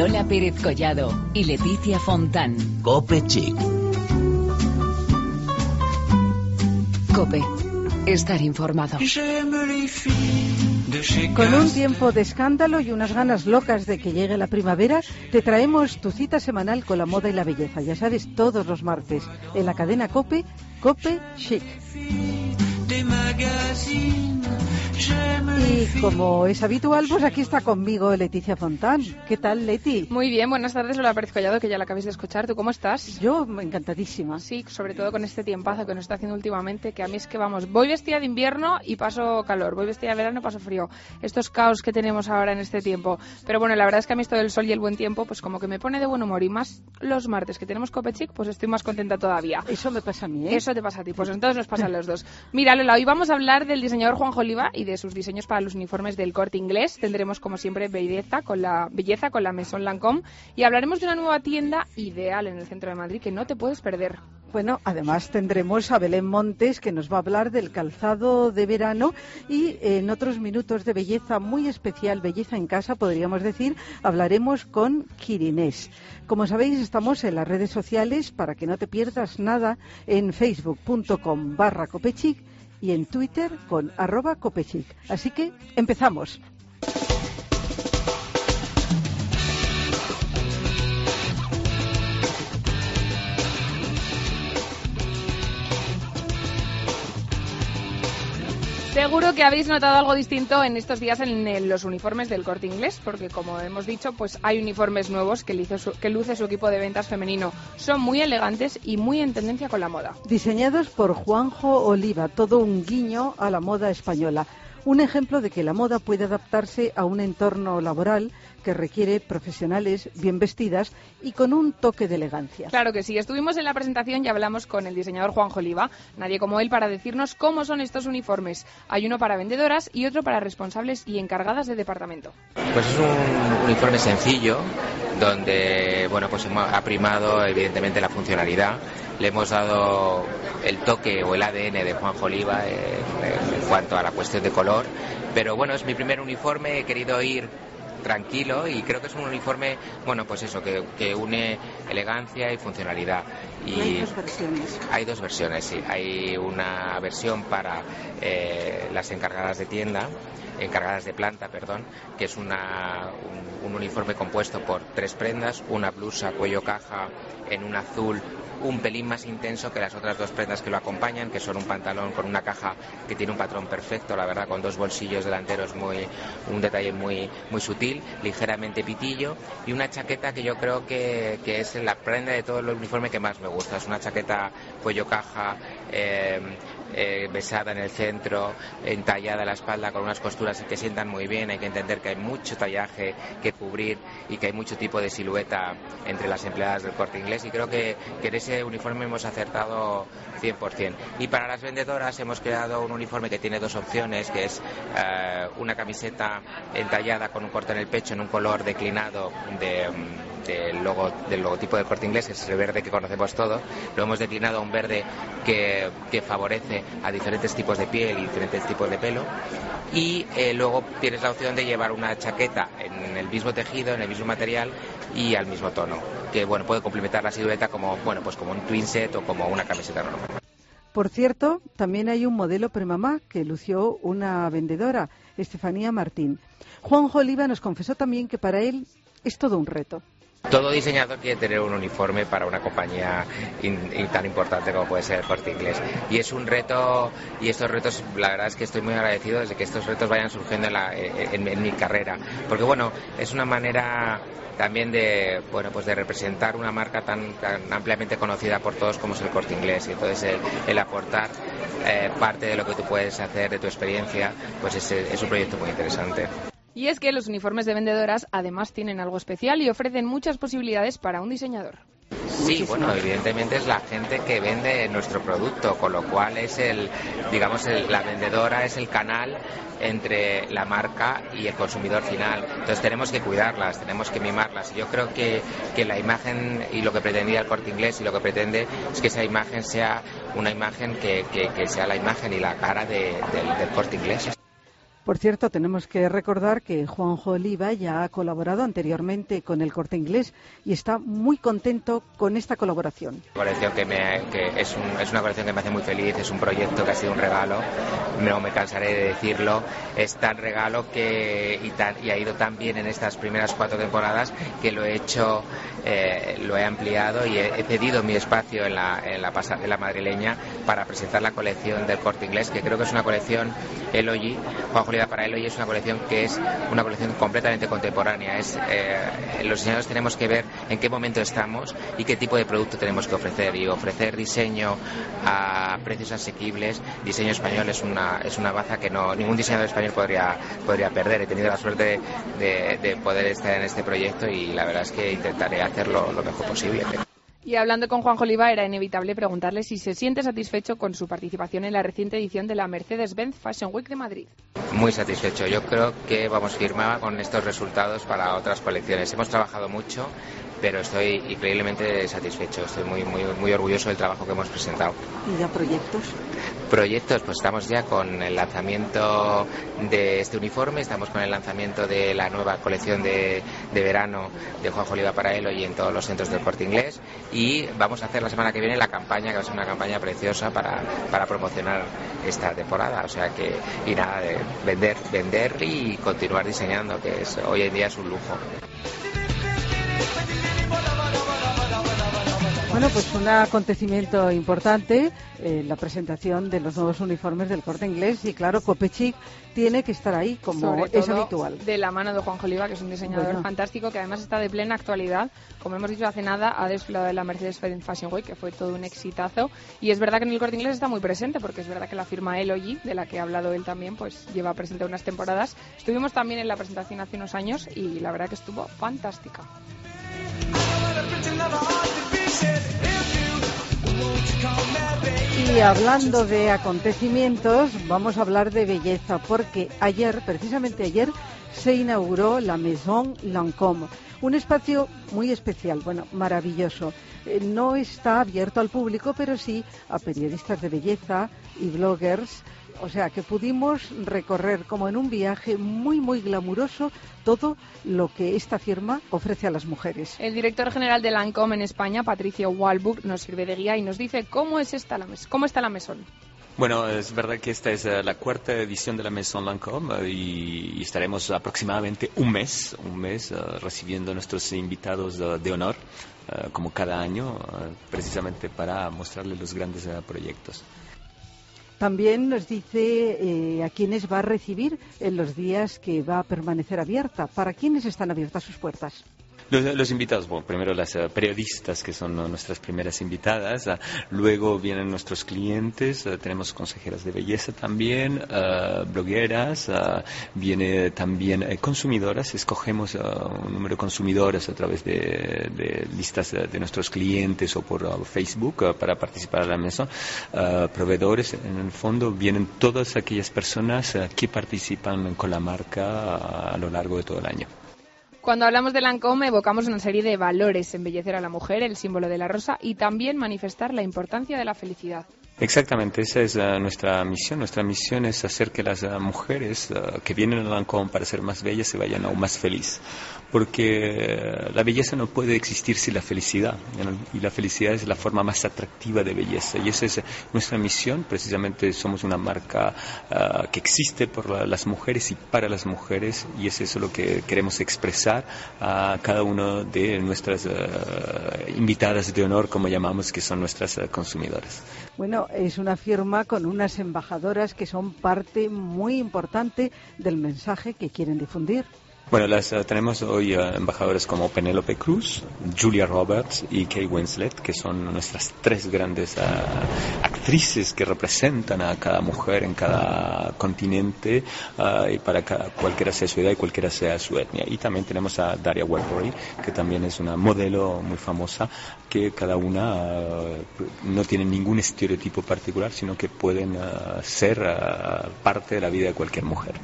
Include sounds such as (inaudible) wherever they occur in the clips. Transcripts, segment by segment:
Lola Pérez Collado y Leticia Fontán. Cope Chic. Cope. Estar informado. Con un tiempo de escándalo y unas ganas locas de que llegue la primavera, te traemos tu cita semanal con la moda y la belleza. Ya sabes, todos los martes en la cadena Cope, Cope Chic. Y como es habitual, pues aquí está conmigo Leticia Fontán. ¿Qué tal, Leti? Muy bien, buenas tardes, Lola Pérez Collado, que ya la acabáis de escuchar. ¿Tú cómo estás? Yo encantadísima. Sí, sobre todo con este tiempazo que nos está haciendo últimamente, que a mí es que vamos, voy vestida de invierno y paso calor, voy vestida de verano y paso frío. Estos caos que tenemos ahora en este tiempo. Pero bueno, la verdad es que a mí esto del sol y el buen tiempo, pues como que me pone de buen humor. Y más los martes que tenemos Copechic, pues estoy más contenta todavía. Eso me pasa a mí, ¿eh? Eso te pasa a ti, pues entonces nos pasa a los dos. Mira, Lola, hoy vamos a hablar del diseñador Juan Oliva y de sus diseños para los uniformes del corte inglés. Tendremos, como siempre, belleza con la, belleza con la Maison Lancôme y hablaremos de una nueva tienda ideal en el centro de Madrid que no te puedes perder. Bueno, además tendremos a Belén Montes que nos va a hablar del calzado de verano y en otros minutos de belleza muy especial, belleza en casa, podríamos decir, hablaremos con Quirinés. Como sabéis, estamos en las redes sociales para que no te pierdas nada en facebook.com barra copechic y en Twitter con arroba copechic. Así que empezamos. Seguro que habéis notado algo distinto en estos días en, los uniformes del corte inglés, porque como hemos dicho, pues hay uniformes nuevos que luce, su, que luce su equipo de ventas femenino. Son muy elegantes y muy en tendencia con la moda. Diseñados por Juanjo Oliva, todo un guiño a la moda española. Un ejemplo de que la moda puede adaptarse a un entorno laboral que requiere profesionales bien vestidas y con un toque de elegancia. Claro que sí. Estuvimos en la presentación y hablamos con el diseñador Juan Joliva, nadie como él, para decirnos cómo son estos uniformes. Hay uno para vendedoras y otro para responsables y encargadas de departamento. Pues es un uniforme sencillo donde bueno pues ha primado evidentemente la funcionalidad le hemos dado el toque o el ADN de Juan Oliva en, cuanto a la cuestión de color. Pero bueno, es mi primer uniforme, he querido ir tranquilo y creo que es un uniforme, bueno, pues eso, que, une elegancia y funcionalidad. Y, hay dos versiones. Hay dos versiones, sí. Hay una versión para eh, las encargadas de tienda encargadas de planta, perdón, que es un, uniforme compuesto por tres prendas, una blusa cuello caja en un azul un pelín más intenso que las otras dos prendas que lo acompañan, que son un pantalón con una caja que tiene un patrón perfecto, la verdad, con dos bolsillos delanteros muy, un detalle muy, muy sutil, ligeramente pitillo, y una chaqueta que yo creo que, que es la prenda de todo el uniforme que más me gusta. Es una chaqueta cuello caja, eh, eh, besada en el centro, entallada la espalda con unas costuras que sientan muy bien. Hay que entender que hay mucho tallaje que cubrir y que hay mucho tipo de silueta entre las empleadas del corte inglés y creo que, en ese uniforme hemos acertado 100%. Y para las vendedoras hemos creado un uniforme que tiene dos opciones, que es eh, una camiseta entallada con un corte en el pecho en un color declinado de del, logo, del logotipo del corte inglés, es el verde que conocemos todos. Lo hemos declinado a un verde que, que favorece a diferentes tipos de piel y diferentes tipos de pelo. Y eh, luego tienes la opción de llevar una chaqueta en el mismo tejido, en el mismo material y al mismo tono, que bueno puede complementar la silueta como bueno pues como un twin set o como una camiseta normal. Por cierto, también hay un modelo premamá que lució una vendedora, Estefanía Martín. Juan Oliva nos confesó también que para él es todo un reto. Todo diseñador quiere tener un uniforme para una compañía tan importante como puede ser el Corte Inglés. Y es un reto, y estos retos, la verdad es que estoy muy agradecido de que estos retos vayan surgiendo en, mi carrera. Porque bueno, es una manera también de bueno pues de representar una marca tan, ampliamente conocida por todos como es el corte inglés y entonces el, aportar eh, parte de lo que tú puedes hacer de tu experiencia pues es un proyecto muy interesante. Y es que los uniformes de vendedoras además tienen algo especial y ofrecen muchas posibilidades para un diseñador. Sí, bueno, evidentemente es la gente que vende nuestro producto, con lo cual es el, digamos, la vendedora es el canal entre la marca y el consumidor final. Entonces tenemos que cuidarlas, tenemos que mimarlas. Yo creo que, que la imagen y lo que pretendía el corte inglés y lo que pretende es que esa imagen sea una imagen que, que, sea la imagen y la cara del corte inglés. Por cierto, tenemos que recordar que Juanjo Oliva ya ha colaborado anteriormente con el Corte Inglés y está muy contento con esta colaboración. Colección que, es, un, es, una colección que me hace muy feliz, es un proyecto que ha sido un regalo, no me cansaré de decirlo, es tan regalo que y, ha ido tan bien en estas primeras cuatro temporadas que lo he hecho, eh, lo he ampliado y he, cedido mi espacio en la, en madrileña para presentar la colección del Corte Inglés, que creo que es una colección Elogy, Juanjo Para Eloy es una colección que es una colección completamente contemporánea. Es, eh, los diseñadores tenemos que ver en qué momento estamos y qué tipo de producto tenemos que ofrecer. Y ofrecer diseño a precios asequibles, diseño español es una, es una baza que no, ningún diseñador español podría, podría perder. He tenido la suerte de poder estar en este proyecto y la verdad es que intentaré hacerlo lo mejor posible. Y hablando con Juan Oliva, era inevitable preguntarle si se siente satisfecho con su participación en la reciente edición de la Mercedes-Benz Fashion Week de Madrid. Muy satisfecho. Yo creo que vamos firmar con estos resultados para otras colecciones. Hemos trabajado mucho, pero estoy increíblemente satisfecho. Estoy muy, muy, muy orgulloso del trabajo que hemos presentado. ¿Y ya proyectos? Proyectos, pues estamos ya con el lanzamiento de este uniforme, estamos con el lanzamiento de la nueva colección de, de verano de Juanjo Oliva para Elo y en todos los centros del corte inglés. Y vamos a hacer la semana que viene la campaña, que va a ser una campaña preciosa para, para promocionar esta temporada. O sea que, y nada, de vender, vender y continuar diseñando, que es, hoy en día es un lujo. Bueno, pues un acontecimiento importante, eh, la presentación de los nuevos uniformes del corte inglés y claro, Copechic tiene que estar ahí como es habitual. De la mano de Juan Oliva, que es un diseñador bueno. fantástico que además está de plena actualidad. Como hemos dicho hace nada, ha desfilado en la Mercedes-Benz Fashion Week, que fue todo un exitazo. Y es verdad que en el corte inglés está muy presente, porque es verdad que la firma Elogy, de la que ha hablado él también, pues lleva presente unas temporadas. Estuvimos también en la presentación hace unos años y la verdad que estuvo fantástica. Y hablando de acontecimientos, vamos a hablar de belleza, porque ayer, precisamente ayer, se inauguró la Maison Lancôme, un espacio muy especial, bueno, maravilloso. Eh, no está abierto al público, pero sí a periodistas de belleza y bloggers o sea, que pudimos recorrer como en un viaje muy, muy glamuroso todo lo que esta firma ofrece a las mujeres. El director general de Lancôme en España, Patricio Walburg, nos sirve de guía y nos dice cómo, es esta la cómo está la mesón. Bueno, es verdad que esta es uh, la cuarta edición de la Maison Lancôme uh, y, estaremos aproximadamente un mes, un mes uh, recibiendo a nuestros invitados de honor, como cada año, precisamente para mostrarles los grandes proyectos. También nos dice eh, a quiénes va a recibir en los días que va a permanecer abierta. ¿Para quiénes están abiertas sus puertas? Los, invitados, bueno, primero las uh, periodistas, que son nuestras primeras invitadas, uh, luego vienen nuestros clientes, tenemos consejeras de belleza también, blogueras, viene también eh, consumidoras, escogemos un número de consumidoras a través de, de listas de nuestros clientes o por Facebook para participar en la mesa, proveedores, en el fondo vienen todas aquellas personas que participan con la marca a lo largo de todo el año. Cuando hablamos de Lancôme evocamos una serie de valores, embellecer a la mujer, el símbolo de la rosa y también manifestar la importancia de la felicidad. Exactamente, esa es uh, nuestra misión. Nuestra misión es hacer que las uh, mujeres uh, que vienen a Lancôme para ser más bellas se vayan aún más felices. Porque la belleza no puede existir sin la felicidad. Y la felicidad es la forma más atractiva de belleza. Y esa es nuestra misión. Precisamente somos una marca que existe por la, las mujeres y para las mujeres. Y es eso lo que queremos expresar a cada una de nuestras invitadas de honor, como llamamos, que son nuestras consumidoras. Bueno, es una firma con unas embajadoras que son parte muy importante del mensaje que quieren difundir. Bueno, las uh, tenemos hoy uh, embajadores como Penélope Cruz, Julia Roberts y Kay Winslet, que son nuestras tres grandes uh, actrices que representan a cada mujer en cada continente y para cada, cualquiera sea su edad y cualquiera sea su etnia. Y también tenemos a Daria Werbury, que también es una modelo muy famosa, que cada una no tiene ningún estereotipo particular, sino que pueden ser parte de la vida de cualquier mujer.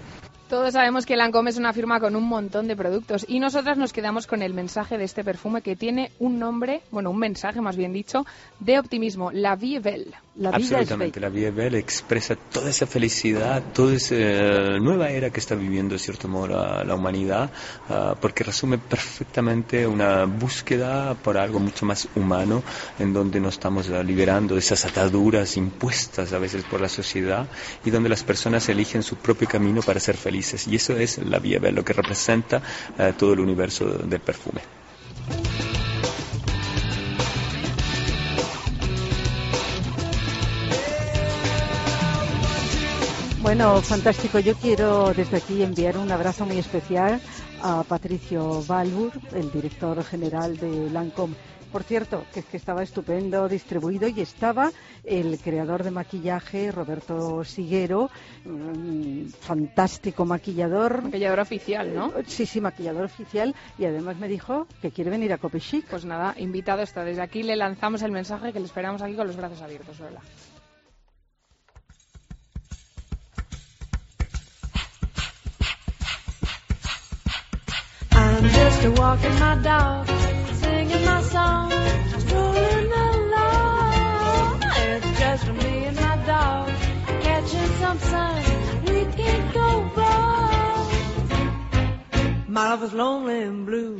Todos sabemos que Lancôme es una firma con un montón de productos y nosotras nos quedamos con el mensaje de este perfume que tiene un nombre, bueno, un mensaje más bien dicho, de optimismo, La Vie Belle. Vida Absolutamente, la Via Bella expresa toda esa felicidad, toda esa eh, nueva era que está viviendo, de cierto modo, la, la humanidad, ah, porque resume perfectamente una búsqueda por algo mucho más humano, en donde nos estamos liberando de esas ataduras impuestas a veces por la sociedad y donde las personas eligen su propio camino para ser felices. Y eso es la Via Bella, lo que representa ah, todo el universo del perfume. Bueno, fantástico. Yo quiero desde aquí enviar un abrazo muy especial a Patricio Balbur, el director general de Lancome. Por cierto, que, que estaba estupendo distribuido y estaba el creador de maquillaje, Roberto Siguero, mm, fantástico maquillador. Maquillador oficial, ¿no? Sí, sí, maquillador oficial. Y además me dijo que quiere venir a Copechic. Pues nada, invitado está. Desde aquí le lanzamos el mensaje que le esperamos aquí con los brazos abiertos, Lola. Walking my dog, singing my song, strolling along. It's just me and my dog, catching some sun. We can't go wrong. My love is lonely and blue.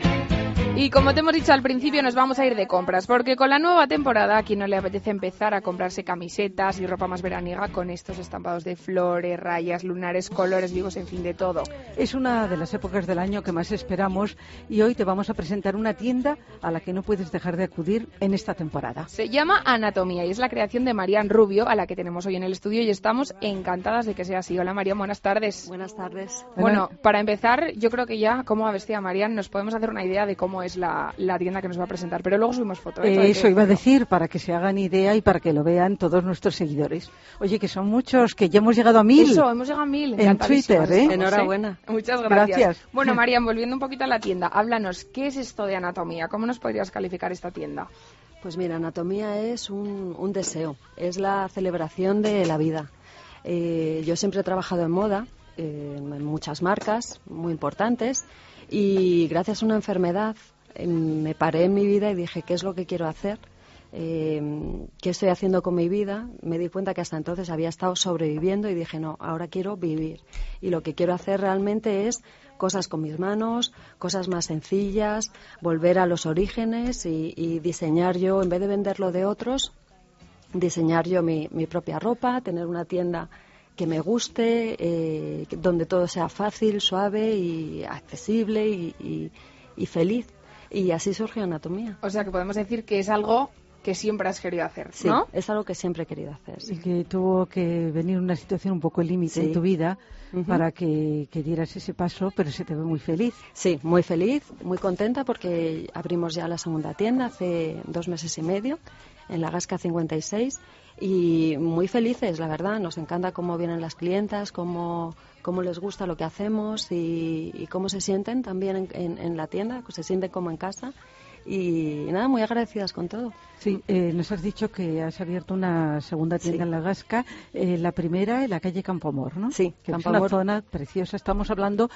Y como te hemos dicho al principio, nos vamos a ir de compras, porque con la nueva temporada, a quien no le apetece empezar a comprarse camisetas y ropa más veraniega con estos estampados de flores, rayas, lunares, colores vivos, en fin, de todo. Es una de las épocas del año que más esperamos y hoy te vamos a presentar una tienda a la que no puedes dejar de acudir en esta temporada. Se llama Anatomía y es la creación de Marian Rubio, a la que tenemos hoy en el estudio y estamos encantadas de que sea así. Hola Marian, buenas tardes. Buenas tardes. Bueno, para empezar, yo creo que ya, como va vestida Marian, nos podemos hacer una idea de cómo es la, la tienda que nos va a presentar, pero luego subimos fotos. ¿eh? Eh, eso iba a decir, para que se hagan idea y para que lo vean todos nuestros seguidores. Oye, que son muchos, que ya hemos llegado a mil. Eso, hemos llegado a mil. En Twitter, ¿eh? estamos, Enhorabuena. Muchas gracias. Gracias. Bueno, (laughs) Marian, volviendo un poquito a la tienda, háblanos, ¿qué es esto de anatomía? ¿Cómo nos podrías calificar esta tienda? Pues mira, anatomía es un, un deseo, es la celebración de la vida. Eh, yo siempre he trabajado en moda, eh, en muchas marcas muy importantes, y gracias a una enfermedad me paré en mi vida y dije, ¿qué es lo que quiero hacer? Eh, ¿Qué estoy haciendo con mi vida? Me di cuenta que hasta entonces había estado sobreviviendo y dije, no, ahora quiero vivir. Y lo que quiero hacer realmente es cosas con mis manos, cosas más sencillas, volver a los orígenes y, diseñar yo, en vez de venderlo de otros, diseñar yo mi, propia ropa, tener una tienda que me guste, eh, donde todo sea fácil, suave y accesible y feliz. Y así surgió Anatomía. O sea, que podemos decir que es algo que siempre has querido hacer, Sí, ¿no? es algo que siempre he querido hacer. Y sí. que tuvo que venir una situación un poco límite Sí. en tu vida para que, que dieras ese paso, pero se te ve muy feliz. Sí, muy feliz, muy contenta porque abrimos ya la segunda tienda hace dos meses y medio en la Gasca 56 y muy felices, la verdad. Nos encanta cómo vienen las clientas, cómo, cómo les gusta lo que hacemos y, y cómo se sienten también en, en- en la tienda, se sienten como en casa. Y nada, muy agradecidas con todo. Sí, eh, nos has dicho que has abierto una segunda tienda Sí. en La Gasca, eh, la primera en la calle Campomor, ¿no? Sí, que es Campoamor. una zona preciosa. Estamos hablando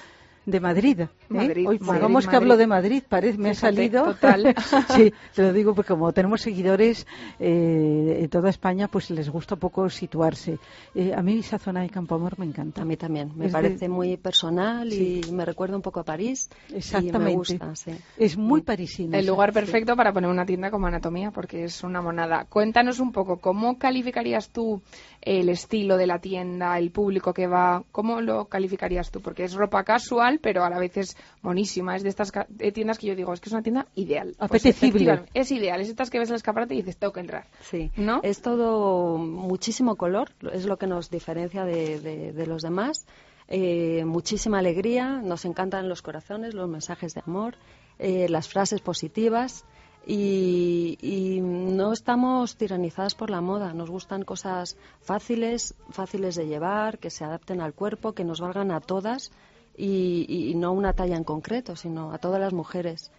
de Madrid. ¿eh? Madrid, Hoy, Madrid, vamos que Madrid. hablo de Madrid, parece, me Fíjate, ha salido. total. (laughs) sí, te lo digo porque como tenemos seguidores eh, en toda España, pues les gusta un poco situarse. Eh, a mí esa zona de Campomor me encanta. A mí también. Me Es de- parece muy personal Sí. y me recuerda un poco a París. Exactamente. Y me gusta, sí. Es muy parisino. El lugar perfecto para poner una tienda como Anatomía, porque es una monada. Cuéntanos un poco, ¿cómo calificarías tú el estilo de la tienda, el público que va? ¿Cómo lo calificarías tú? Porque es ropa casual, pero a la vez es monísima. Es de estas tiendas que yo digo, es que es una tienda ideal. Pues Apetecible. efectivamente, es ideal. Es estas que ves en el escaparate y dices, tengo que entrar. Sí, ¿No? es todo muchísimo color, es lo que nos diferencia de, de- de los demás. Eh, muchísima alegría, nos encantan los corazones, los mensajes de amor, eh, las frases positivas y, y no estamos tiranizadas por la moda. Nos gustan cosas fáciles, fáciles de llevar, que se adapten al cuerpo, que nos valgan a todas y, y no una talla en concreto, sino a todas las mujeres.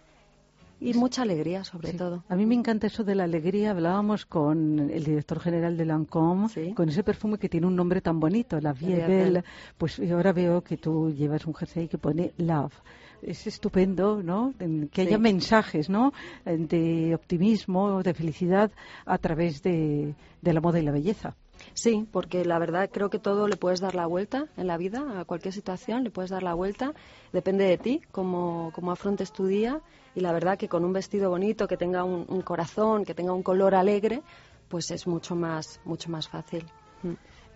Y mucha alegría, sobre Sí. todo. A mí me encanta eso de la alegría. Hablábamos con el director general de Lancôme, Sí. con ese perfume que tiene un nombre tan bonito, la Vie Belle. Pues y ahora veo que tú llevas un jersey que pone Love. es estupendo, ¿no? Que haya Sí. mensajes, ¿no? Eh, De optimismo, de felicidad a través de, de la moda y la belleza. Sí, porque la verdad creo que todo le puedes dar la vuelta en la vida, a cualquier situación le puedes dar la vuelta. Depende de ti, cómo, cómo afrontes tu día. Y la verdad que con un vestido bonito, que tenga un, un corazón, que tenga un color alegre, pues es mucho más, mucho más fácil. Mm.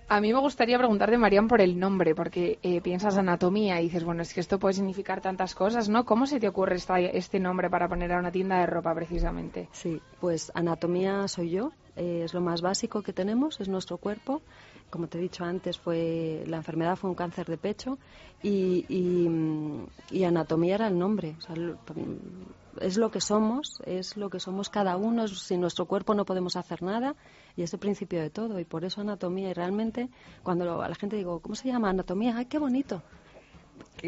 A mí me gustaría preguntarte, Marian, por el nombre, porque eh, piensas anatomía y dices, bueno, es que esto puede significar tantas cosas, ¿no? ¿Cómo se te ocurre esta- este nombre para poner a una tienda de ropa, precisamente? Sí, pues anatomía soy yo, eh, es lo más básico que tenemos, es nuestro cuerpo. Como te he dicho antes, fue la enfermedad fue un cáncer de pecho y, y, anatomía era el nombre. O sea, es lo que somos, es lo que somos cada uno. Sin nuestro cuerpo no podemos hacer nada y es el principio de todo. Y por eso anatomía. Y realmente, cuando a la gente digo, ¿cómo se llama anatomía? ¡Ay, qué bonito!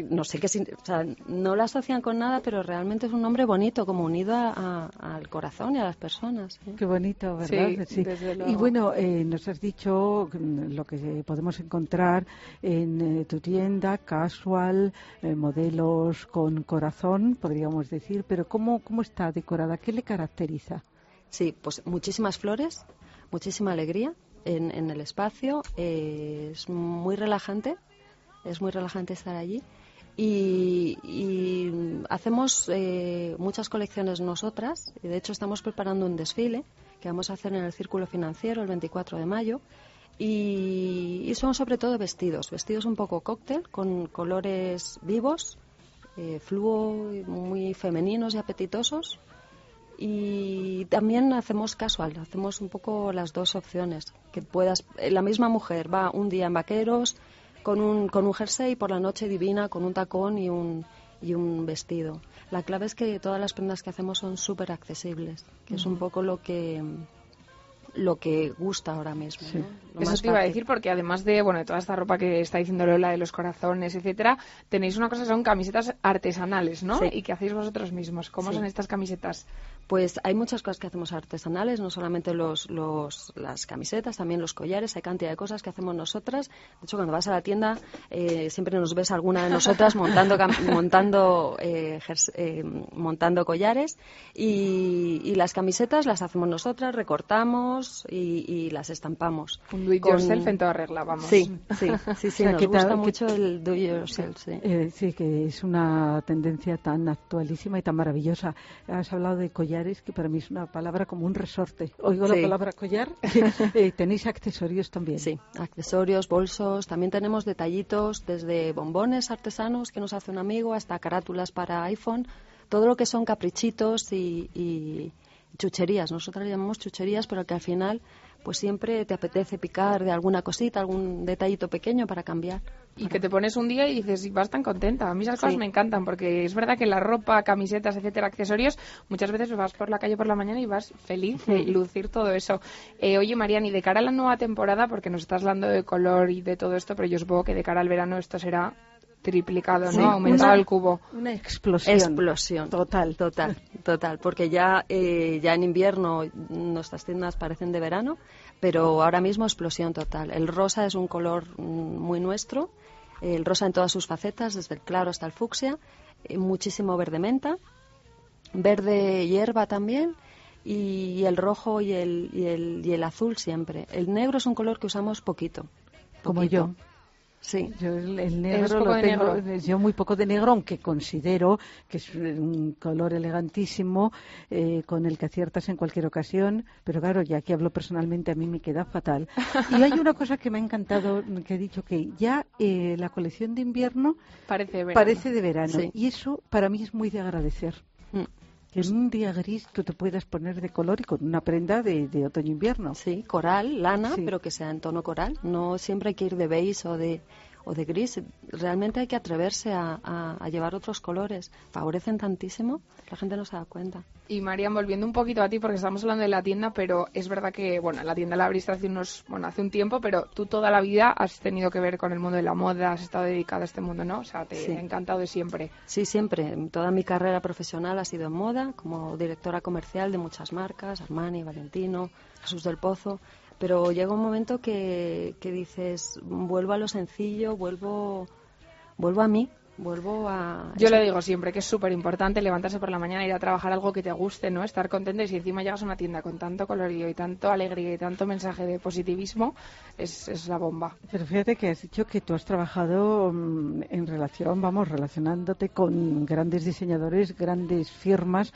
No sé qué, sin- o sea, no la asocian con nada, pero realmente es un nombre bonito, como unido a- a- al corazón y a las personas. ¿eh? Qué bonito, ¿verdad? Sí, desde Y luego. bueno, eh, nos has dicho lo que podemos encontrar en eh, tu tienda, casual, eh, modelos con corazón, podríamos decir, pero ¿cómo, ¿cómo está decorada? ¿Qué le caracteriza? Sí, pues muchísimas flores, muchísima alegría en, en el espacio, eh, es muy relajante, es muy relajante estar allí. Y, y hacemos eh, muchas colecciones nosotras, y de hecho estamos preparando un desfile que vamos a hacer en el Círculo Financiero el 24 de mayo. Y, y son sobre todo vestidos, vestidos un poco cóctel, con colores vivos, eh, fluo, muy femeninos y apetitosos. Y también hacemos casual, hacemos un poco las dos opciones. Que puedas, eh, la misma mujer va un día en vaqueros con un, con un jersey y por la noche divina con un tacón y un, y un vestido. La clave es que todas las prendas que hacemos son súper accesibles, que es un poco lo que lo que gusta ahora mismo. Sí. ¿no? Lo Eso más te iba a decir porque además de bueno de toda esta ropa que está diciendo Lola de los corazones, etcétera, tenéis una cosa que son camisetas artesanales, ¿no? Sí. Y que hacéis vosotros mismos. ¿Cómo Sí. son estas camisetas? Pues hay muchas cosas que hacemos artesanales, no solamente los, los, las camisetas, también los collares, hay cantidad de cosas que hacemos nosotras. De hecho, cuando vas a la tienda, eh, siempre nos ves alguna de nosotras montando, (laughs) montando, eh, eh, montando collares. Y, y las camisetas las hacemos nosotras, recortamos y, y las estampamos. Un do it Con- yourself en toda regla, vamos. Sí, (laughs) sí, sí, sí, O sea, nos que ta- gusta que- mucho el do it yourself, sí. Eh, sí, que es una tendencia tan actualísima y tan maravillosa. Has hablado de collares, que para mí es una palabra como un resorte. Oigo Sí. la palabra collar. (laughs) Eh, Tenéis accesorios también. Sí, accesorios, bolsos, también tenemos detallitos desde bombones artesanos que nos hace un amigo hasta carátulas para iPhone, todo lo que son caprichitos y, y chucherías. Nosotros le llamamos chucherías, pero que al final pues siempre te apetece picar de alguna cosita, algún detallito pequeño para cambiar. Y que te pones un día y dices, y vas tan contenta. A mí esas cosas Sí. me encantan porque es verdad que la ropa, camisetas, etcétera, accesorios, muchas veces vas por la calle por la mañana y vas feliz de lucir todo eso. Eh, oye, Marian, y de cara a la nueva temporada, porque nos estás hablando de color y de todo esto, pero yo supongo que de cara al verano esto será triplicado, Sí, ¿no? Aumentado el cubo. Una explosión. Explosión. Total. Total, total. Porque ya, eh, ya en invierno nuestras tiendas parecen de verano, pero ahora mismo explosión total. El rosa es un color mm, muy nuestro, el rosa en todas sus facetas, desde el claro hasta el fucsia, eh, muchísimo verde menta, verde hierba también. Y el rojo y el, y, el, y el azul siempre. El negro es un color que usamos poquito. Como poquito. yo. Sí. Yo el, negro lo tengo, negro. yo muy poco de negro, aunque considero que es un color elegantísimo eh, con el que aciertas en cualquier ocasión, pero claro, ya que hablo personalmente, a mí me queda fatal. (laughs) Y hay una cosa que me ha encantado, que he dicho que ya eh, la colección de invierno Parece verano. parece de verano, Sí. y eso para mí es muy de agradecer. Mm. Que en un día gris tú te puedas poner de color y con una prenda de, de otoño-invierno. Sí, coral, lana, Sí. pero que sea en tono coral. No siempre hay que ir de beige o de, o de gris. Realmente hay que atreverse a, a- a llevar otros colores. Favorecen tantísimo, la gente no se da cuenta. Y Marian, volviendo un poquito a ti, porque estamos hablando de la tienda, pero es verdad que, bueno, la tienda la abriste hace unos, bueno, hace un tiempo, pero tú toda la vida has tenido que ver con el mundo de la moda, has estado dedicada a este mundo, ¿no? O sea, te Sí. ha encantado de siempre. Sí, siempre. Toda mi carrera profesional ha sido en moda, como directora comercial de muchas marcas, Armani, Valentino, Jesús del Pozo. Pero llega un momento que, que dices, vuelvo a lo sencillo, vuelvo, vuelvo a mí, Vuelvo a... Yo le digo siempre que es súper importante levantarse por la mañana, ir a trabajar algo que te guste, ¿no? Estar contento y si encima llegas a una tienda con tanto colorido y tanto alegría y tanto mensaje de positivismo, es, es la bomba. Pero fíjate que has dicho que tú has trabajado mm, en relación, vamos, relacionándote con grandes diseñadores, grandes firmas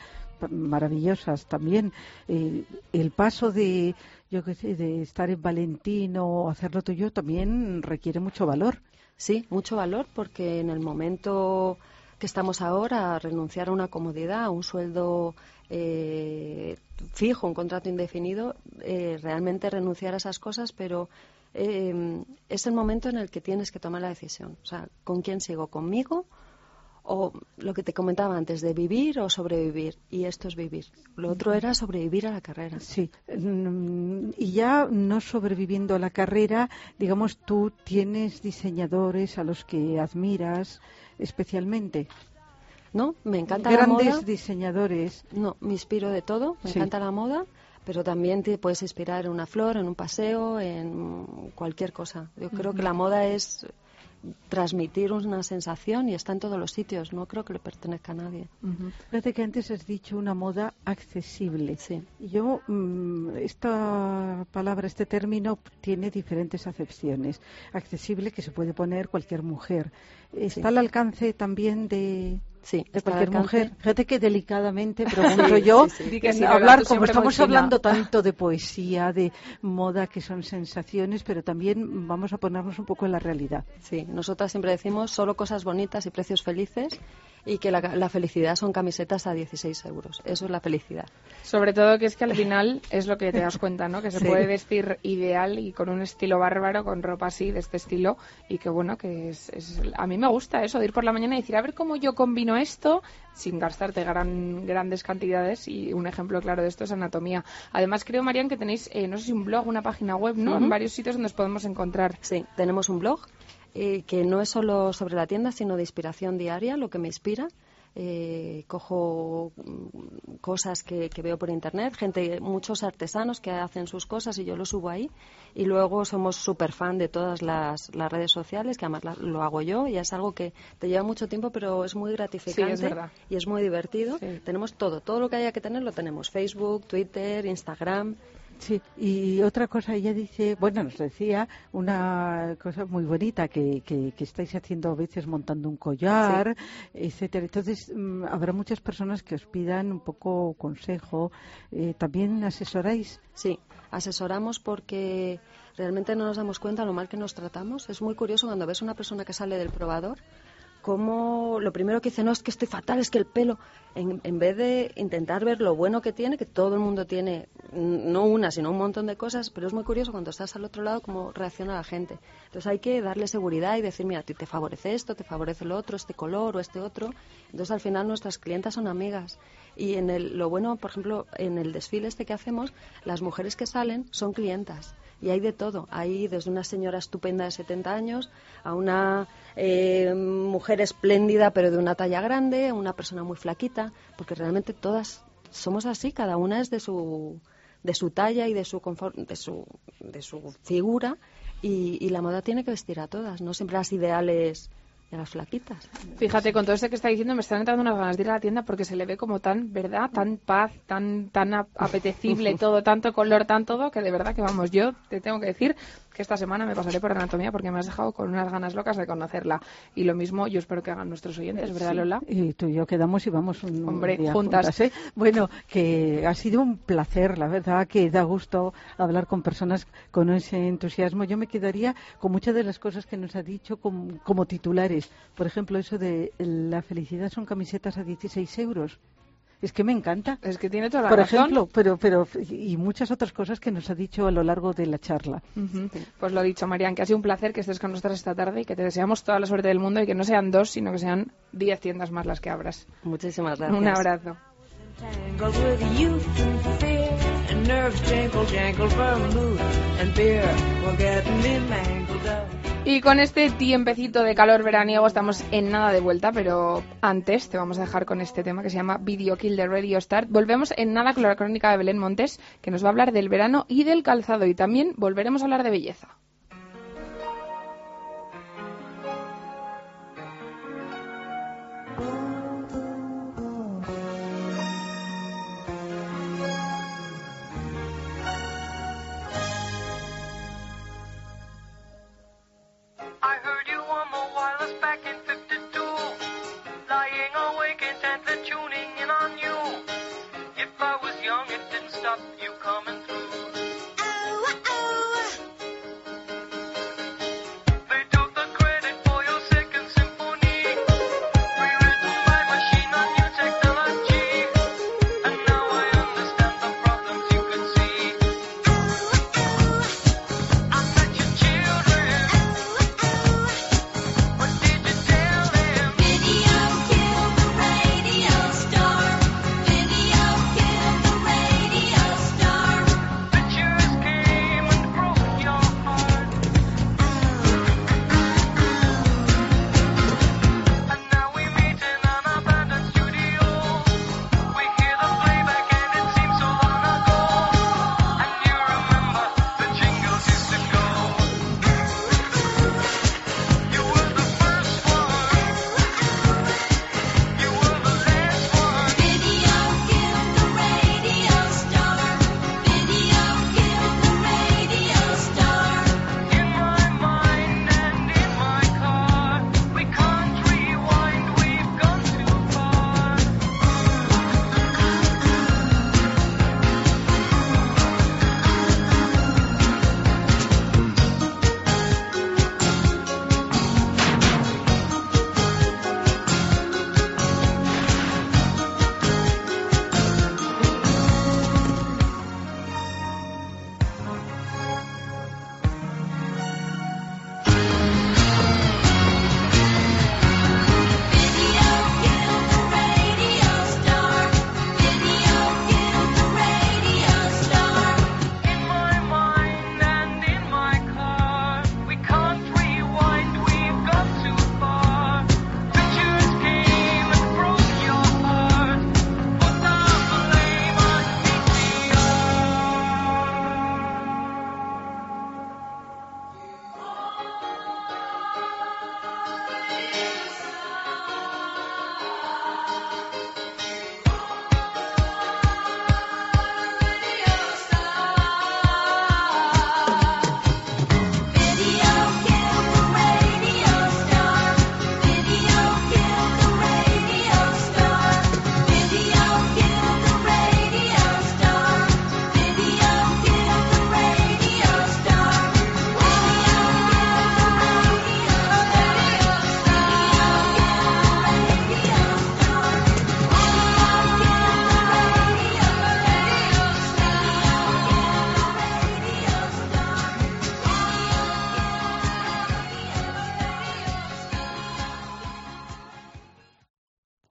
maravillosas también. Eh, el paso de, yo qué sé, de estar en Valentino o hacerlo tuyo también requiere mucho valor. Sí, mucho valor porque en el momento que estamos ahora, renunciar a una comodidad, a un sueldo eh, fijo, un contrato indefinido, eh, realmente renunciar a esas cosas, pero eh, es el momento en el que tienes que tomar la decisión. O sea, ¿con quién sigo? ¿Conmigo? O lo que te comentaba antes, de vivir o sobrevivir. Y esto es vivir. Lo otro era sobrevivir a la carrera. Sí, mm, y ya no sobreviviendo a la carrera, digamos, tú tienes diseñadores a los que admiras especialmente. ¿No? Me encanta la Grandes moda. diseñadores. No, me inspiro de todo, me Sí. encanta la moda, pero también te puedes inspirar en una flor, en un paseo, en cualquier cosa. Yo creo que la moda es transmitir una sensación y está en todos los sitios, no creo que le pertenezca a nadie. Fíjate que antes has dicho una moda accesible. Sí. Yo, mm, esta palabra, este término tiene diferentes acepciones. Accesible que se puede poner cualquier mujer. Está al alcance también de, Sí, de cualquier mujer. Fíjate que delicadamente (laughs) pregunto yo, sí, sí. Di que en sí, Lola, hablar, como estamos hablando (laughs) tanto de poesía, de moda, que son sensaciones, pero también vamos a ponernos un poco en la realidad. Sí, nosotras siempre decimos solo cosas bonitas y precios felices y que la, la felicidad son camisetas a 16 euros. Eso es la felicidad. Sobre todo que es que al final es lo que te das cuenta, ¿no? Que se Sí. puede vestir ideal y con un estilo bárbaro, con ropa así, de este estilo, y que bueno, que es, es- a mí me gusta eso, de ir por la mañana y decir, a ver cómo yo combino esto sin gastarte gran, grandes cantidades y un ejemplo claro de esto es anatomía. Además creo, Marian, que tenéis, eh, no sé si un blog, una página web, ¿no? En varios sitios donde os podemos encontrar. Sí, tenemos un blog eh, que no es solo sobre la tienda, sino de inspiración diaria, lo que me inspira. Eh, cojo mm, cosas que, que veo por internet, gente, muchos artesanos que hacen sus cosas y yo lo subo ahí. Y luego somos súper fan de todas las, las redes sociales, que además la- lo hago yo y es algo que te lleva mucho tiempo, pero es muy gratificante y es muy divertido. Sí. Tenemos todo, todo lo que haya que tener lo tenemos: Facebook, Twitter, Instagram. Sí, y otra cosa, ella dice, bueno, nos decía una cosa muy bonita, que, que, que estáis haciendo a veces montando un collar, etcétera. Entonces, mm, habrá muchas personas que os pidan un poco consejo. Eh, ¿También asesoráis? Sí, asesoramos porque realmente no nos damos cuenta lo mal que nos tratamos. Es muy curioso cuando ves una persona que sale del probador, como lo primero que dice, no, es que estoy fatal, es que el pelo, en, en vez de intentar ver lo bueno que tiene, que todo el mundo tiene, mm, no una, sino un montón de cosas, pero es muy curioso cuando estás al otro lado cómo reacciona la gente. Entonces hay que darle seguridad y decir, mira, te favorece esto, te favorece lo otro, este color o este otro. Entonces al final nuestras clientas son amigas. Y en el, lo bueno, por ejemplo, en el desfile este que hacemos, las mujeres que salen son clientas. Y hay de todo. Hay desde una señora estupenda de 70 años a una eh, mujer espléndida pero de una talla grande, a una persona muy flaquita, porque realmente todas somos así, cada una es de su de su talla y de su confort- de su de su figura y, y la moda tiene que vestir a todas, no siempre las ideales de las flaquitas. Fíjate, con todo esto que está diciendo me están entrando unas ganas de ir a la tienda porque se le ve como tan, ¿verdad? Tan paz, tan tan ap- apetecible (laughs) todo, tanto color, tan todo, que de verdad que vamos, yo te tengo que decir que esta semana me pasaré por anatomía porque me has dejado con unas ganas locas de conocerla. Y lo mismo yo espero que hagan nuestros oyentes, ¿verdad, Sí, Lola? Y tú y yo quedamos y vamos un Hombre, día juntas. ¿eh? Bueno, que ha sido un placer, la verdad, que da gusto hablar con personas con ese entusiasmo. Yo me quedaría con muchas de las cosas que nos ha dicho como, como titulares. Por ejemplo, eso de la felicidad son camisetas a 16 euros. Es que me encanta. Es que tiene toda la Por razón. ejemplo, pero, pero, y muchas otras cosas que nos ha dicho a lo largo de la charla. Pues lo dicho, Marian, que ha sido un placer que estés con nosotros esta tarde y que te deseamos toda la suerte del mundo y que no sean dos, sino que sean diez tiendas más las que abras. Muchísimas gracias. Un abrazo. Jangle, and beer me mangled up. Y con este tiempecito de calor veraniego estamos en nada de vuelta, pero antes te vamos a dejar con este tema que se llama Video Kill de Radio Start. Volvemos en nada con la crónica de Belén Montes, que nos va a hablar del verano y del calzado, y también volveremos a hablar de belleza. in 52. Lying awake intent tuning in on you. If I was young, it didn't stop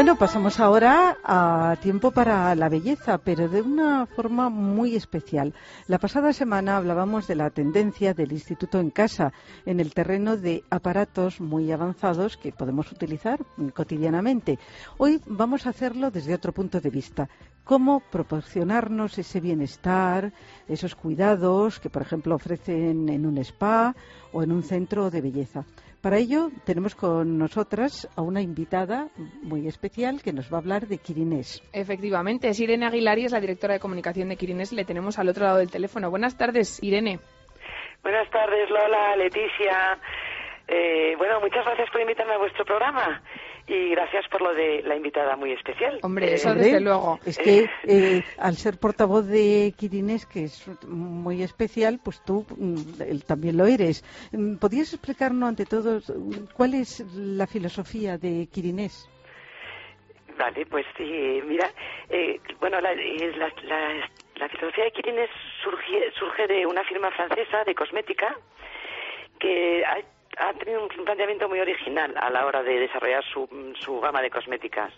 Bueno, pasamos ahora a tiempo para la belleza, pero de una forma muy especial. La pasada semana hablábamos de la tendencia del Instituto en Casa en el terreno de aparatos muy avanzados que podemos utilizar cotidianamente. Hoy vamos a hacerlo desde otro punto de vista. Cómo proporcionarnos ese bienestar, esos cuidados que, por ejemplo, ofrecen en un spa o en un centro de belleza. Para ello tenemos con nosotras a una invitada muy especial que nos va a hablar de Quirinés. Efectivamente, es Irene Aguilar y es la directora de comunicación de Quirines. Le tenemos al otro lado del teléfono. Buenas tardes, Irene. Buenas tardes, Lola, Leticia. Eh, bueno, muchas gracias por invitarme a vuestro programa y gracias por lo de la invitada muy especial. Hombre, Eh, eso desde luego. Es que eh, al ser portavoz de Quirinés, que es muy especial, pues tú mm, él también lo eres. Mm, ¿Podrías explicarnos ante todo cuál es la filosofía de Quirinés? Vale, pues sí, mira, eh, bueno, la, eh, la, la- la filosofía de Quirines surge, surge de una firma francesa de cosmética que ha, ha tenido un planteamiento muy original a la hora de desarrollar su, su gama de cosméticas.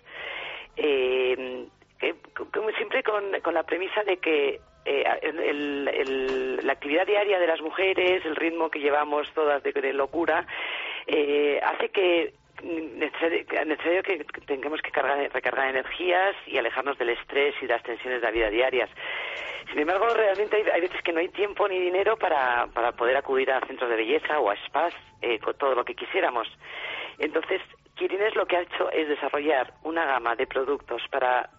Eh, como siempre con, con la premisa de que eh, el- la actividad diaria de las mujeres, el ritmo que llevamos todas de, de locura, eh, hace que necesario, necesario que tengamos que cargar- recargar energías y alejarnos del estrés y las tensiones de la vida diarias. Sin embargo, realmente hay, hay veces que no hay tiempo ni dinero para, para poder acudir a centros de belleza o a spas eh, con todo lo que quisiéramos. Entonces, Quirines lo que ha hecho es desarrollar una gama de productos para,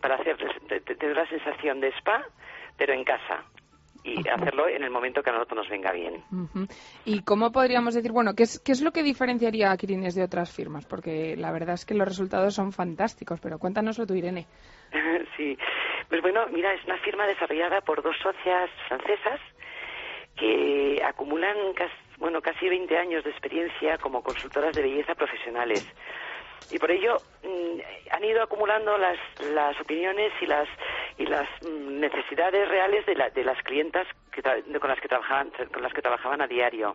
para hacer, tener la sensación de spa, pero en casa. Y hacerlo en el momento que a nosotros nos venga bien. ¿Y cómo podríamos decir, bueno, qué es, qué es lo que diferenciaría a Quirines de otras firmas? Porque la verdad es que los resultados son fantásticos, pero cuéntanoslo tú, Irene. (laughs) sí. Pues bueno, mira, es una firma desarrollada por dos socias francesas que acumulan casi, bueno, casi 20 años de experiencia como consultoras de belleza profesionales. Y por ello mm, han ido acumulando las, las opiniones y las, y las necesidades reales de, la- de las clientas que tra- con, las que trabajaban, con las que trabajaban a diario.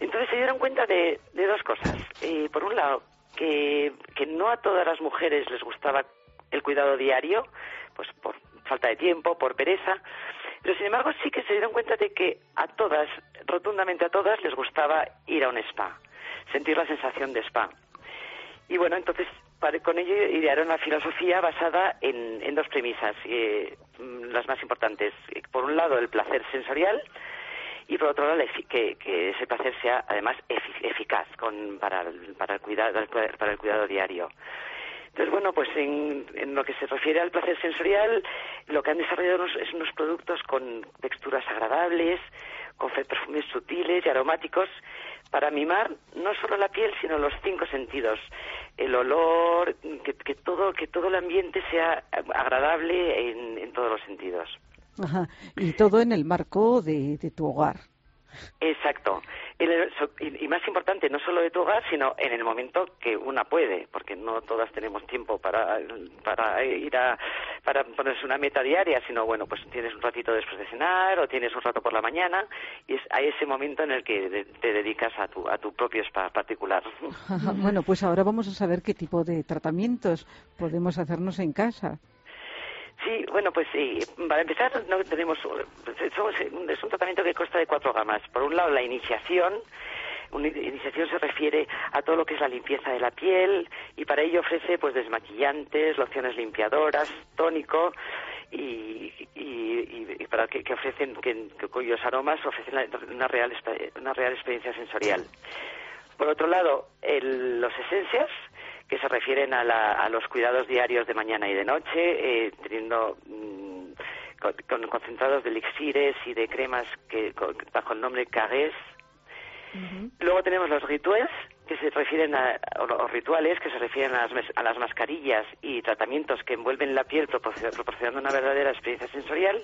Entonces se dieron cuenta de, de dos cosas. Eh, por un lado, que, que no a todas las mujeres les gustaba el cuidado diario, pues por falta de tiempo, por pereza, pero sin embargo sí que se dieron cuenta de que a todas, rotundamente a todas, les gustaba ir a un spa, sentir la sensación de spa. Y bueno, entonces para- con ello idearon la filosofía basada en, dos premisas, eh, mm, las más importantes. Por un lado, el placer sensorial y por otro lado, que, que ese placer sea además efi- eficaz con, para, el, para, el cuidado, para el cuidado diario. Entonces, bueno, pues en, en lo que se refiere al placer sensorial, lo que han desarrollado unos- es unos productos con texturas agradables, con perfumes sutiles y aromáticos, para mimar no solo la piel, sino los cinco sentidos. El olor, que, todo, que todo el ambiente sea agradable en, todos los sentidos. Ajá. Y todo en el marco de tu hogar. Exacto. Y, más importante, no solo de tu hogar, sino en el momento que una puede, porque no todas tenemos tiempo para, para ir a para ponerse una meta diaria, sino bueno, pues tienes un ratito después de cenar o tienes un rato por la mañana y es a ese momento en el que te dedicas a tu a tu propio spa particular. (laughs) Bueno, pues ahora vamos a saber qué tipo de tratamientos podemos hacernos en casa. Sí, bueno, pues sí, para empezar no tenemos somos- es un tratamiento que consta de cuatro gamas. Por un lado la iniciación, una iniciación se refiere a todo lo que es la limpieza de la piel y para ello ofrece pues desmaquillantes, lociones limpiadoras, tónico y, y- y- y para que, que ofrecen que, que cuyos aromas ofrecen una real una real experiencia sensorial. Por otro lado, el- los esencias, que se refieren a, la- a los cuidados diarios de mañana y de noche, eh, teniendo mm, con, con- concentrados de elixires y de cremas que con- bajo el nombre Carés. Luego tenemos los rituales, que se refieren a, o, rituales que se refieren a las, a las mascarillas y tratamientos que envuelven la piel proporcio- proporcionando una verdadera experiencia sensorial.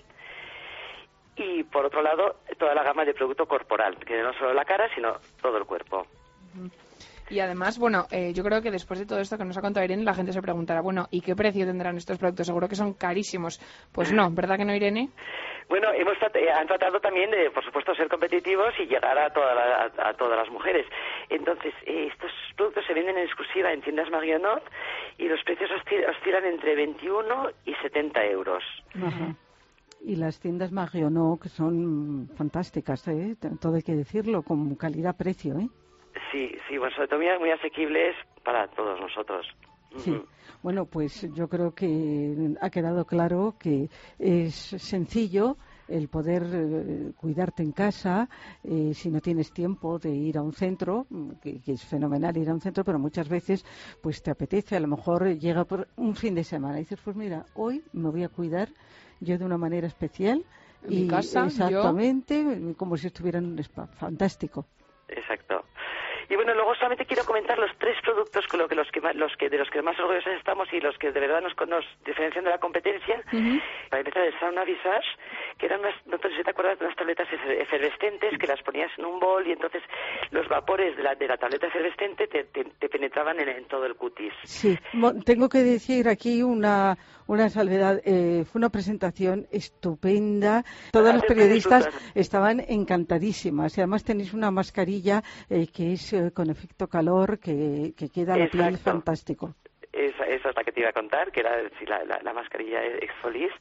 Y por otro lado, toda la gama de producto corporal, que no solo la cara, sino todo el cuerpo. Y además, bueno, eh, yo creo que después de todo esto que nos ha contado Irene, la gente se preguntará, bueno, ¿y qué precio tendrán estos productos? Seguro que son carísimos. Pues no, ¿verdad que no, Irene? Bueno, hemos trat- eh, han tratado también de, por supuesto, ser competitivos y llegar a, toda la- a, a todas las mujeres. Entonces, eh, estos productos se venden en exclusiva en tiendas Marionot y los precios oscil- oscilan entre 21 y 70 euros. Ajá. Y las tiendas Marionot, que son fantásticas, ¿eh? Todo hay que decirlo, con calidad-precio, ¿eh? Sí, sí, bueno, sobre todo muy, muy asequibles para todos nosotros. Sí. Bueno, pues yo creo que ha quedado claro que es sencillo el poder eh, cuidarte en casa eh, si no tienes tiempo de ir a un centro, mm, que, que es fenomenal ir a un centro, pero muchas veces pues te apetece, a lo mejor llega por un fin de semana y dices, pues mira, hoy me voy a cuidar yo de una manera especial En mi y casa, yo. exactamente como si estuviera en un spa, fantástico. Exacto. Y bueno, luego solamente quiero comentar los tres productos con lo que los que los que de los que más orgullosos estamos y los que de verdad nos, nos diferencian de la competencia. Para empezar, el Sauna Visage, que eran unas, no sé si te acuerdas, unas tabletas efe- efervescentes que las ponías en un bol y entonces los vapores de la, de la tableta efervescente te, te- te penetraban en, en todo el cutis. Sí, tengo que decir aquí una, una salvedad. eh, fue una presentación estupenda. Todas Ah, sí, periodistas estaban encantadísimas. Y además tenéis una mascarilla eh, que es con efecto calor, que, que queda la piel fantástico. Esa, esa es la que te iba a contar, que era la, la, la mascarilla Exfolis.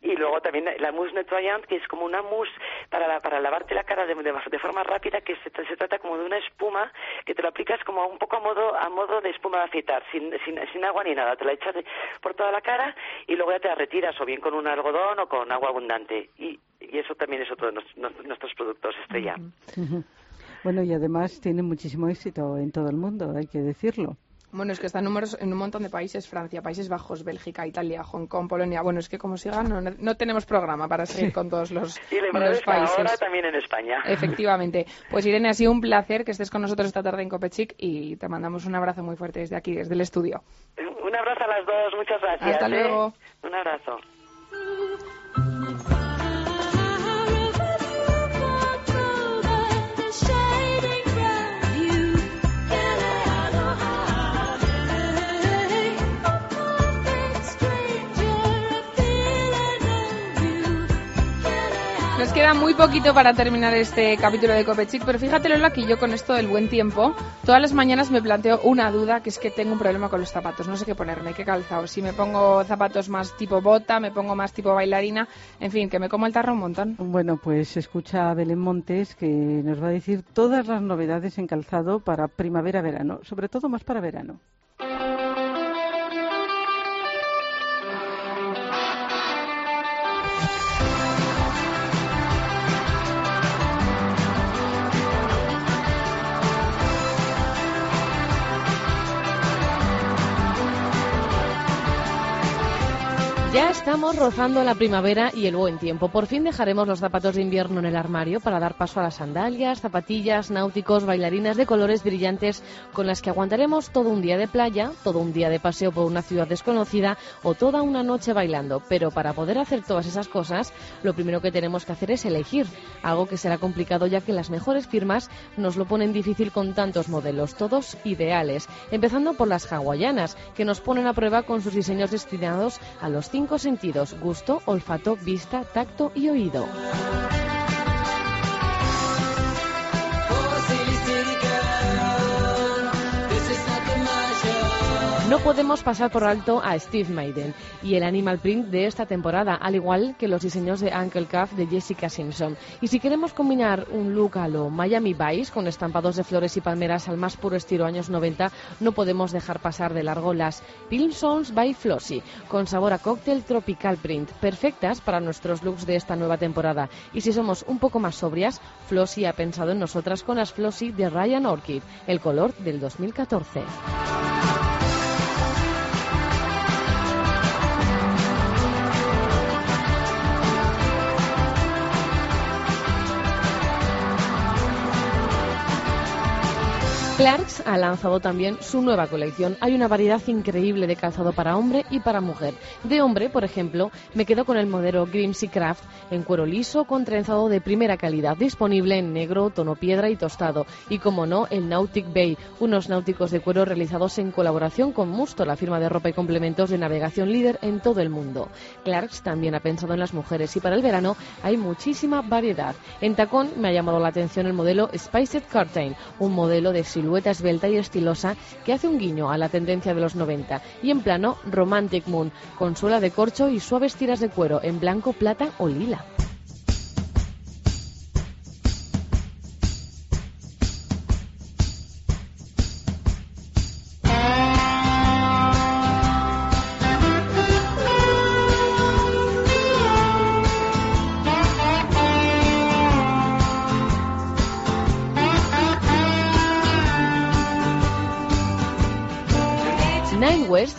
Y luego también la mousse nettoyant, que es como una mousse para, la- para lavarte la cara de, de, de forma rápida, que se, se trata como de una espuma que te lo aplicas como un poco a modo, a modo de espuma de afeitar, sin, sin, sin agua ni nada. Te la echas de- por toda la cara y luego ya te la retiras, o bien con un algodón o con agua abundante. Y, y eso también es otro de nos- nuestros productos estrella. Bueno, y además tiene muchísimo éxito en todo el mundo, hay que decirlo. Bueno, es que está en, números, en un montón de países, Francia, Países Bajos, Bélgica, Italia, Hong Kong, Polonia. Bueno, es que como sigan, no, no tenemos programa para seguir con todos los, Y la los es que ahora países. también en España. Efectivamente. Pues Irene, ha sido un placer que estés con nosotros esta tarde en Copechic y te mandamos un abrazo muy fuerte desde aquí, desde el estudio. Un abrazo a las dos, muchas gracias. Hasta ¿eh? luego. Un abrazo. Nos queda muy poquito para terminar este capítulo de Copechic, pero fíjate Lola que yo con esto del buen tiempo, todas las mañanas me planteo una duda, que es que tengo un problema con los zapatos, no sé qué ponerme, qué calzado, si me pongo zapatos más tipo bota, me pongo más tipo bailarina, en fin, que me como el tarro un montón. Bueno, pues escucha a Belén Montes que nos va a decir todas las novedades en calzado para primavera-verano, sobre todo más para verano. Ya estamos rozando la primavera y el buen tiempo. Por fin dejaremos los zapatos de invierno en el armario para dar paso a las sandalias, zapatillas, náuticos, bailarinas de colores brillantes con las que aguantaremos todo un día de playa, todo un día de paseo por una ciudad desconocida o toda una noche bailando. Pero para poder hacer todas esas cosas, lo primero que tenemos que hacer es elegir, algo que será complicado ya que las mejores firmas nos lo ponen difícil con tantos modelos, todos ideales, empezando por las hawaianas, que nos ponen a prueba con sus diseños destinados a los cinco sentidos, gusto, olfato, vista, tacto y oído. No podemos pasar por alto a Steve Maiden y el animal print de esta temporada, al igual que los diseños de Uncle Cuff de Jessica Simpson. Y si queremos combinar un look a lo Miami Vice con estampados de flores y palmeras al más puro estilo años 90, no podemos dejar pasar de largo las Pilsons by Flossie, con sabor a cóctel tropical print, perfectas para nuestros looks de esta nueva temporada. Y si somos un poco más sobrias, Flossie ha pensado en nosotras con las Flossie de Ryan Orchid, el color del 2014. Clarks ha lanzado también su nueva colección. Hay una variedad increíble de calzado para hombre y para mujer. De hombre, por ejemplo, me quedo con el modelo Grimsy Craft en cuero liso con trenzado de primera calidad, disponible en negro, tono piedra y tostado. Y como no, el Nautic Bay, unos náuticos de cuero realizados en colaboración con Musto, la firma de ropa y complementos de navegación líder en todo el mundo. Clarks también ha pensado en las mujeres y para el verano hay muchísima variedad. En tacón me ha llamado la atención el modelo Spiced Curtain, un modelo de silueta esbelta y estilosa que hace un guiño a la tendencia de los 90 y en plano Romantic Moon, con suela de corcho y suaves tiras de cuero en blanco, plata o lila.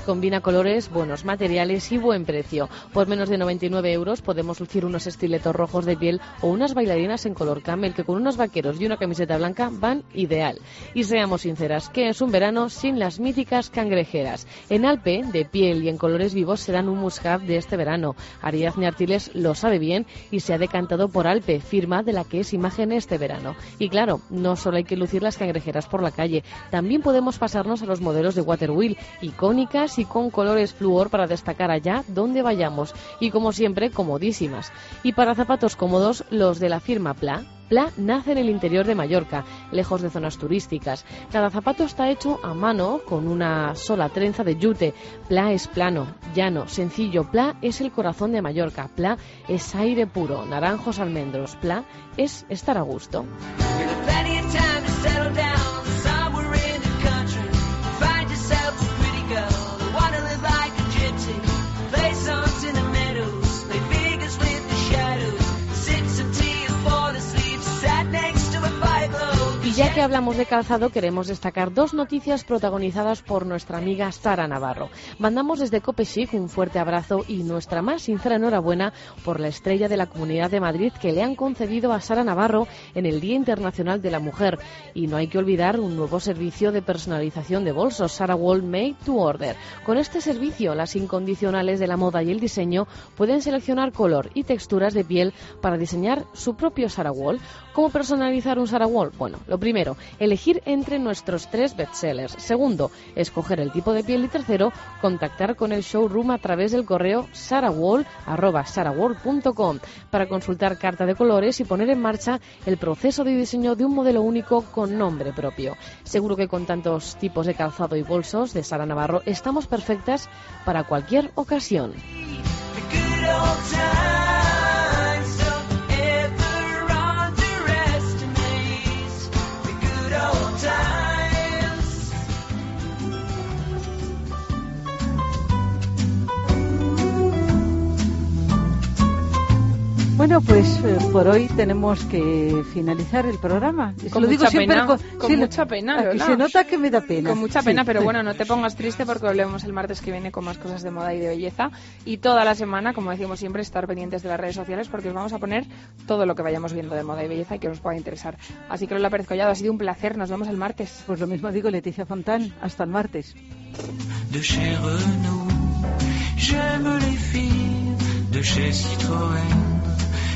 Combina colores, buenos materiales y buen precio. Por menos de 99 euros podemos lucir unos estiletos rojos de piel o unas bailarinas en color camel que con unos vaqueros y una camiseta blanca van ideal. Y seamos sinceras, que es un verano sin las míticas cangrejeras. En Alpe, de piel y en colores vivos, serán un must-have de este verano. Ariadne Artiles lo sabe bien y se ha decantado por Alpe, firma de la que es imagen este verano. Y claro, no solo hay que lucir las cangrejeras por la calle, también podemos pasarnos a los modelos de Waterwheel, icónicas y con colores fluor para destacar allá donde vayamos. Y como siempre, comodísimas. Y para zapatos cómodos, los de la firma Pla. Pla nace en el interior de Mallorca, lejos de zonas turísticas. Cada zapato está hecho a mano con una sola trenza de yute. Pla es plano, llano, sencillo. Pla es el corazón de Mallorca. Pla es aire puro, naranjos, almendros. Pla es estar a gusto. Que hablamos de calzado, queremos destacar dos noticias protagonizadas por nuestra amiga Sara Navarro. Mandamos desde Copechic un fuerte abrazo y nuestra más sincera enhorabuena por la estrella de la Comunidad de Madrid que le han concedido a Sara Navarro en el Día Internacional de la Mujer. Y no hay que olvidar un nuevo servicio de personalización de bolsos, Sara Wall Made to Order. Con este servicio, las incondicionales de la moda y el diseño pueden seleccionar color y texturas de piel para diseñar su propio Sara Wall. ¿Cómo personalizar un Sara Wall? Bueno, lo primero, elegir entre nuestros tres bestsellers. Segundo, escoger el tipo de piel. Y tercero, contactar con el showroom a través del correo sarawall.com para consultar carta de colores y poner en marcha el proceso de diseño de un modelo único con nombre propio. Seguro que con tantos tipos de calzado y bolsos de Sara Navarro estamos perfectas para cualquier ocasión. Bueno, pues eh, por hoy tenemos que finalizar el programa. Se Con lo digo mucha siempre pena, con, con sí, lo- mucha pena, Lola. se nota que me da pena. Con mucha Sí. pena, pero bueno, no te pongas triste porque volvemos el martes que viene con más cosas de moda y de belleza. Y toda la semana, como decimos siempre, estar pendientes de las redes sociales porque os vamos a poner todo lo que vayamos viendo de moda y belleza y que os pueda interesar. Así que Lola Pérez Collado, ha sido un placer. Nos vemos el martes. Pues lo mismo digo, Leticia Fontán. Hasta el martes. de chez Renault. J'aime les filles de chez Citroën.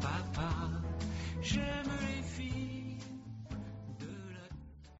papa. J'aimerais